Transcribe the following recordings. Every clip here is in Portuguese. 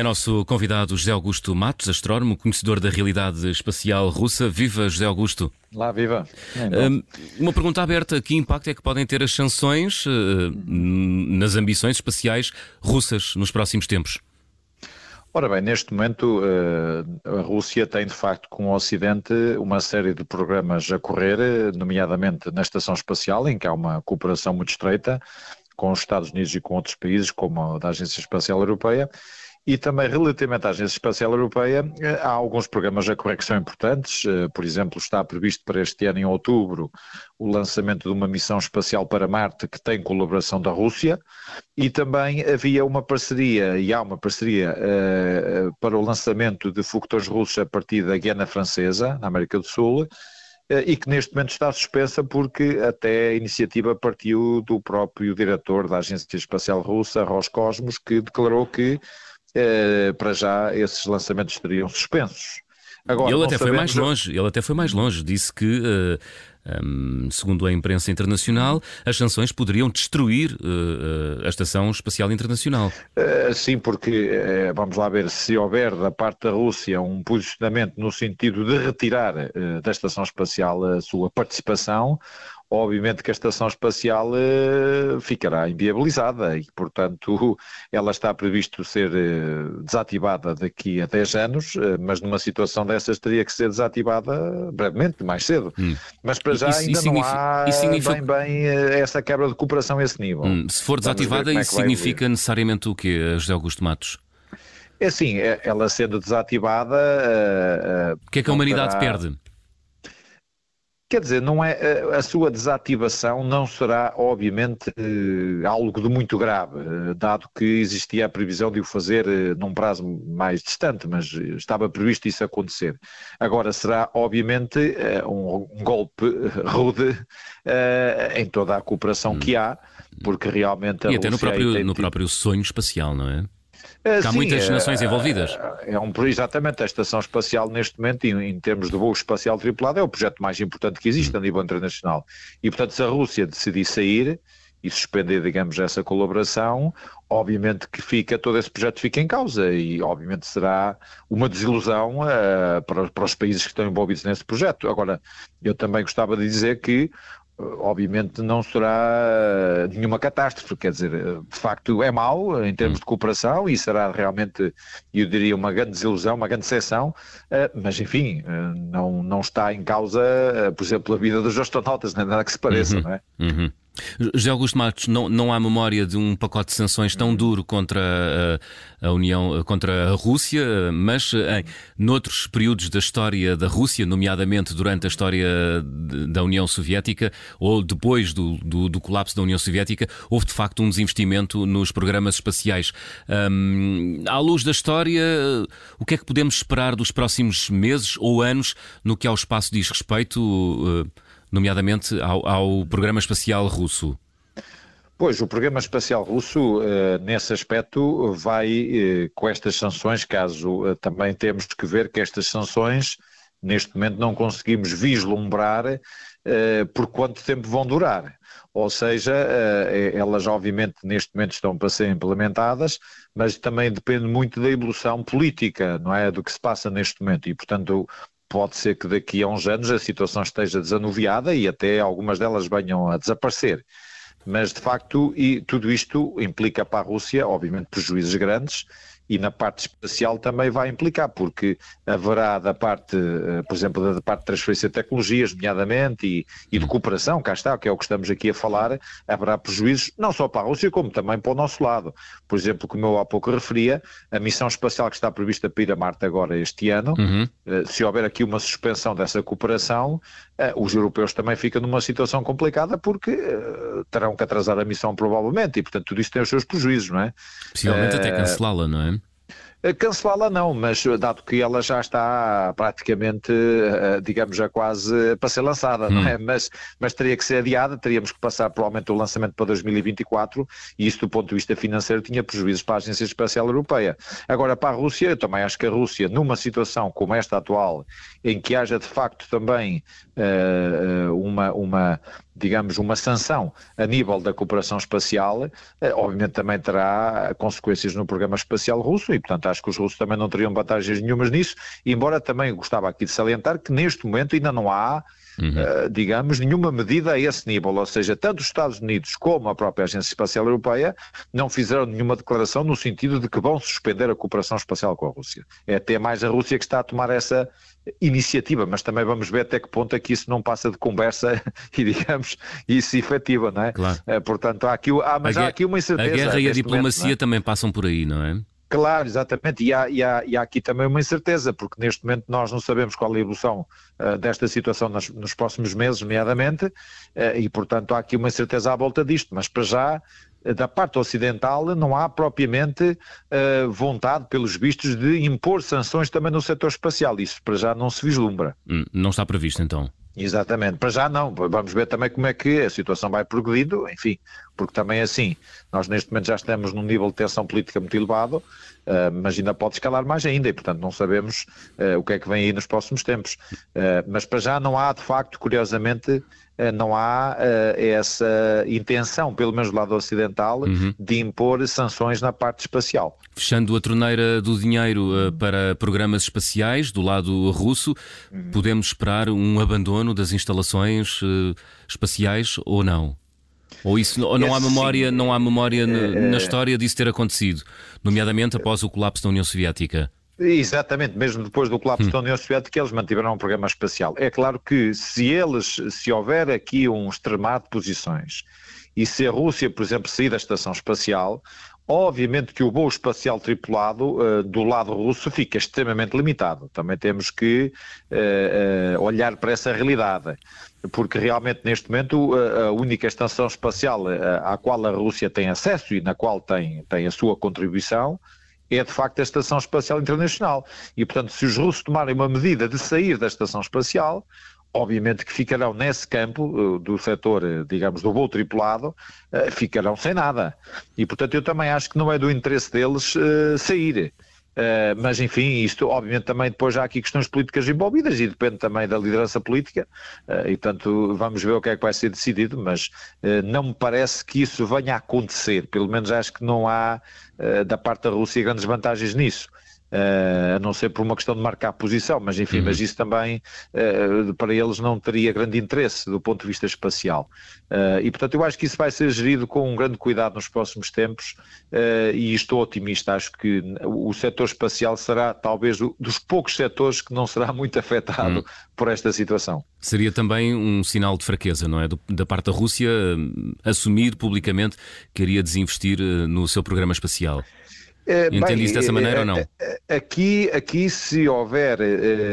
É nosso convidado José Augusto Matos, astrónomo, conhecedor da realidade espacial russa. Viva, José Augusto. Lá, viva. Um, uma pergunta aberta: que impacto é que podem ter as sanções uh, nas ambições espaciais russas nos próximos tempos? Ora bem, neste momento uh, a Rússia tem de facto com o Ocidente uma série de programas a correr, nomeadamente na Estação Espacial, em que há uma cooperação muito estreita com os Estados Unidos e com outros países, como a da Agência Espacial Europeia, e também relativamente à Agência Espacial Europeia, eh, há alguns programas a correr que são importantes. Eh, por exemplo, está previsto para este ano, em outubro, o lançamento de uma missão espacial para Marte que tem colaboração da Rússia. E também havia uma parceria, e há uma parceria uh, para o lançamento de foguetões russos a partir da Guiana Francesa, na América do Sul e que neste momento está suspensa porque até a iniciativa partiu do próprio diretor da Agência Espacial Russa, Roscosmos, que declarou que eh, para já esses lançamentos estariam suspensos. Agora, ele até foi mais longe, ele até foi mais longe, disse que, uh, eh, um, segundo a imprensa internacional, as sanções poderiam destruir uh, a Estação Espacial Internacional. Uh, sim, porque, vamos lá ver, se houver da parte da Rússia um posicionamento no sentido de retirar da Estação Espacial a sua participação, obviamente que a estação espacial uh, ficará inviabilizada e, portanto, ela está previsto ser uh, desativada daqui a 10 anos, uh, mas numa situação dessas teria que ser desativada brevemente, mais cedo. Hum. Mas para já isso, ainda isso não há significa... bem, bem essa quebra de cooperação a esse nível. Hum. Se for desativada, é isso significa necessariamente o quê, José Augusto Matos? É assim, ela sendo desativada. O que é que a humanidade terá... perde? Quer dizer, não é, a sua desativação não será, obviamente, eh, algo de muito grave, eh, dado que existia a previsão de o fazer eh, num prazo mais distante, mas estava previsto isso acontecer. Agora, será, obviamente, um, golpe rude em toda a cooperação que há, porque realmente a E até no próprio, no próprio sonho espacial, não é? Há Sim, muitas é, nações envolvidas. É um, exatamente, a Estação Espacial neste momento, em, em, termos de voo espacial tripulado, é o projeto mais importante que existe a nível internacional. E, portanto, se a Rússia decidir sair e suspender, digamos, essa colaboração, obviamente que fica, todo esse projeto fica em causa e, obviamente, será uma desilusão uh, para, para os países que estão envolvidos nesse projeto. Agora, eu também gostava de dizer que obviamente não será nenhuma catástrofe, quer dizer, de facto é mau em termos de cooperação e será realmente, eu diria, uma grande desilusão, uma grande exceção, eh, mas enfim, eh, não, não está em causa, eh, por exemplo, a vida dos astronautas, nada que se pareça, uhum, não é? Uhum. José Augusto Matos, não, não há memória de um pacote de sanções tão duro contra a, a União, contra a Rússia, mas em noutros períodos da história da Rússia, nomeadamente durante a história da União Soviética ou depois do, do, do, colapso da União Soviética, houve de facto um desinvestimento nos programas espaciais. Um, à luz da história, o que é que podemos esperar dos próximos meses ou anos no que ao espaço diz respeito? Uh, nomeadamente ao, ao programa espacial russo? Pois, o programa espacial russo, uh, nesse aspecto, vai uh, com estas sanções, caso uh, também temos que ver que estas sanções, neste momento, não conseguimos vislumbrar por quanto tempo vão durar. Ou seja, elas obviamente neste momento estão para ser implementadas, mas também depende muito da evolução política, não é? Do que se passa neste momento. E, portanto, pode ser que daqui a uns anos a situação esteja desanuviada e até algumas delas venham a desaparecer. Mas, de facto, e tudo isto implica para a Rússia, obviamente, prejuízos grandes e na parte espacial também vai implicar, porque haverá da parte, eh, por exemplo, da parte de transferência de tecnologias, nomeadamente, e, e de cooperação, cá está, que é o que estamos aqui a falar, haverá prejuízos não só para a Rússia, como também para o nosso lado. Por exemplo, como eu há pouco referia, a missão espacial que está prevista para ir a Marte agora este ano, uhum. Eh, se houver aqui uma suspensão dessa cooperação, eh, os europeus também ficam numa situação complicada porque terão que atrasar a missão provavelmente, e portanto tudo isso tem os seus prejuízos, não é? Possivelmente até cancelá-la, não é? Eh, cancelá-la não, mas eh, dado que ela já está praticamente, eh, digamos, já quase para ser lançada, hum. não é? Mas, mas teria que ser adiada, teríamos que passar provavelmente o lançamento para 2024 e isso do ponto de vista financeiro tinha prejuízos para a Agência Espacial Europeia. Agora, para a Rússia, eu também acho que a Rússia, numa situação como esta atual, em que haja de facto também uh, uma, uma digamos, uma sanção a nível da cooperação espacial, eh, obviamente também terá consequências no programa espacial russo e, portanto, acho que os russos também não teriam vantagens nenhumas nisso, embora também gostava aqui de salientar que neste momento ainda não há Uhum. Uh, digamos, nenhuma medida a esse nível, ou seja, tanto os Estados Unidos como a própria Agência Espacial Europeia não fizeram nenhuma declaração no sentido de que vão suspender a cooperação espacial com a Rússia. É até mais a Rússia que está a tomar essa iniciativa, mas também vamos ver até que ponto é que isso não passa de conversa e, digamos, isso efetiva, não é? Claro. Uh, portanto, há aqui, há, mas a há aqui uma incerteza. A guerra e a diplomacia momento, é? também passam por aí, não é? Claro, exatamente, e há, e, há, e há, aqui também uma incerteza, porque neste momento nós não sabemos qual é a evolução uh, desta situação nas, nos próximos meses, nomeadamente, uh, e portanto há aqui uma incerteza à volta disto, mas para já, da parte ocidental, não há propriamente vontade, pelos vistos, de impor sanções também no setor espacial, isso para já não se vislumbra. Hum, não está previsto então? Exatamente, para já não, vamos ver também como é que a situação vai progredindo, enfim, porque também é assim, nós neste momento já estamos num nível de tensão política muito elevado, uh, mas ainda pode escalar mais ainda e portanto não sabemos uh, o que é que vem aí nos próximos tempos. Uh, mas para já não há de facto, curiosamente, não há essa intenção, pelo menos do lado ocidental, uhum. de impor sanções na parte espacial. Fechando a torneira do dinheiro para programas espaciais do lado russo, uhum. podemos esperar um abandono das instalações espaciais ou não? Ou isso ou não há memória, não há memória na história disso ter acontecido, nomeadamente após o colapso da União Soviética? Exatamente, mesmo depois do colapso hum. da União Soviética, eles mantiveram um programa espacial. É claro que se eles, se houver aqui um extremar de posições e se a Rússia, por exemplo, sair da estação espacial, obviamente que o voo espacial tripulado uh, do lado russo fica extremamente limitado. Também temos que uh, uh, olhar para essa realidade, porque realmente neste momento a única estação espacial à qual a Rússia tem acesso e na qual tem, tem a sua contribuição é de facto a Estação Espacial Internacional. E, portanto, se os russos tomarem uma medida de sair da Estação Espacial, obviamente que ficarão nesse campo uh, do setor, uh, digamos, do voo tripulado, uh, ficarão sem nada. E, portanto, eu também acho que não é do interesse deles sair. Mas enfim, isto obviamente também depois há aqui questões políticas envolvidas e depende também da liderança política e portanto vamos ver o que é que vai ser decidido, mas não me parece que isso venha a acontecer, pelo menos acho que não há da parte da Rússia grandes vantagens nisso. Uh, a não ser por uma questão de marcar posição, mas enfim, uhum. mas isso também uh, para eles não teria grande interesse do ponto de vista espacial. Uh, e portanto eu acho que isso vai ser gerido com um grande cuidado nos próximos tempos e estou otimista, acho que o setor espacial será talvez dos poucos setores que não será muito afetado uhum. por esta situação. Seria também um sinal de fraqueza, não é? Da parte da Rússia assumir publicamente que iria desinvestir no seu programa espacial. É, Entende isso dessa maneira ou não? É, é, aqui, aqui se houver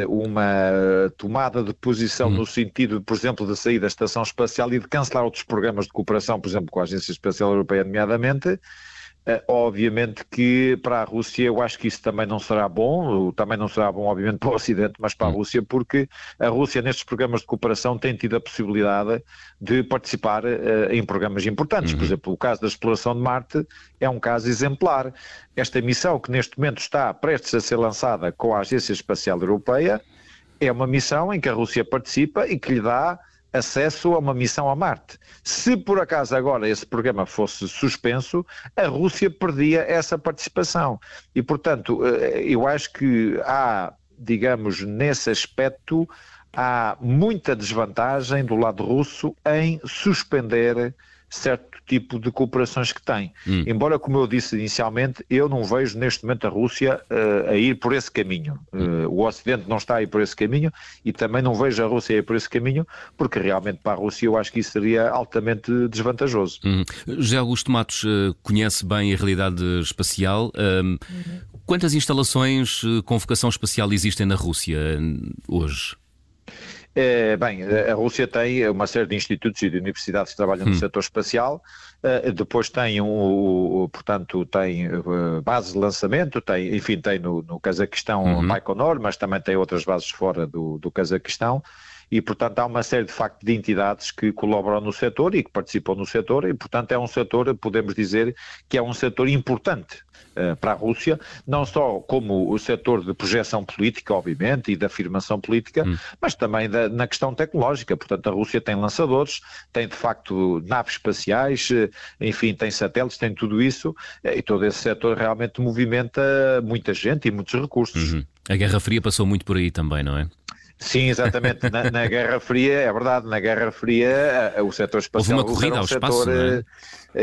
uma tomada de posição hum. no sentido, por exemplo, de sair da Estação Espacial e de cancelar outros programas de cooperação, por exemplo, com a Agência Espacial Europeia, nomeadamente, obviamente que para a Rússia eu acho que isso também não será bom, também não será bom, obviamente, para o Ocidente, mas para a hum. Rússia, porque a Rússia nestes programas de cooperação tem tido a possibilidade de participar uh, em programas importantes. Uhum. Por exemplo, o caso da exploração de Marte é um caso exemplar. Esta missão que neste momento está prestes a ser lançada com a Agência Espacial Europeia é uma missão em que a Rússia participa e que lhe dá acesso a uma missão a Marte. Se por acaso agora esse programa fosse suspenso, a Rússia perdia essa participação. E, portanto, eh, eu acho que há, digamos, nesse aspecto, há muita desvantagem do lado russo em suspender certo tipo de cooperações que tem. Hum. Embora, como eu disse inicialmente, eu não vejo neste momento a Rússia uh, a ir por esse caminho. Uh, o Ocidente não está a ir por esse caminho e também não vejo a Rússia a ir por esse caminho, porque realmente para a Rússia eu acho que isso seria altamente desvantajoso. Hum. José Augusto Matos uh, conhece bem a realidade espacial. Uhum. Quantas instalações com vocação espacial existem na Rússia hoje? É, bem, a Rússia tem uma série de institutos e de universidades que trabalham no hum. setor espacial, uh, depois tem, um, portanto, tem uh, bases de lançamento, tem, enfim, tem no, no Cazaquistão uhum. Baikonur, mas também tem outras bases fora do, do Cazaquistão, e, portanto, há uma série de facto de entidades que colaboram no setor e que participam no setor e, portanto, é um setor, podemos dizer, que é um setor importante uh, para a Rússia, não só como o setor de projeção política, obviamente, e de afirmação política, hum. mas também da, na questão tecnológica. Portanto, a Rússia tem lançadores, tem de facto naves espaciais, eh, enfim, tem satélites, tem tudo isso, eh, e todo esse setor realmente movimenta muita gente e muitos recursos. Uhum. A Guerra Fria passou muito por aí também, não é? Sim, exatamente. Na, na, Guerra Fria, é verdade, na Guerra Fria o setor espacial Houve uma corrida um ao setor, espaço, é?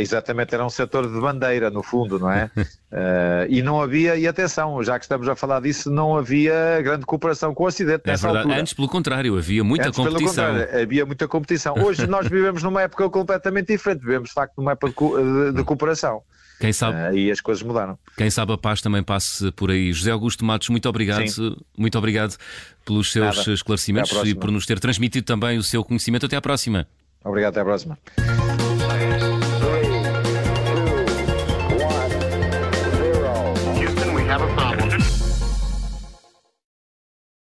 Exatamente, era um setor de bandeira, no fundo, não é? uh, e não havia, e atenção, já que estamos a falar disso, não havia grande cooperação com o Ocidente é nessa verdade. altura. Antes, pelo contrário, havia muita Antes, competição. Pelo contrário, havia muita competição. Hoje nós vivemos numa época completamente diferente, vivemos de facto numa época de, de cooperação. Quem sabe, uh, e as coisas mudaram. Quem sabe a paz também passe por aí. José Augusto Matos, muito obrigado. Sim. Muito obrigado pelos seus Nada. esclarecimentos e por nos ter transmitido também o seu conhecimento. Até à próxima. Obrigado, até à próxima.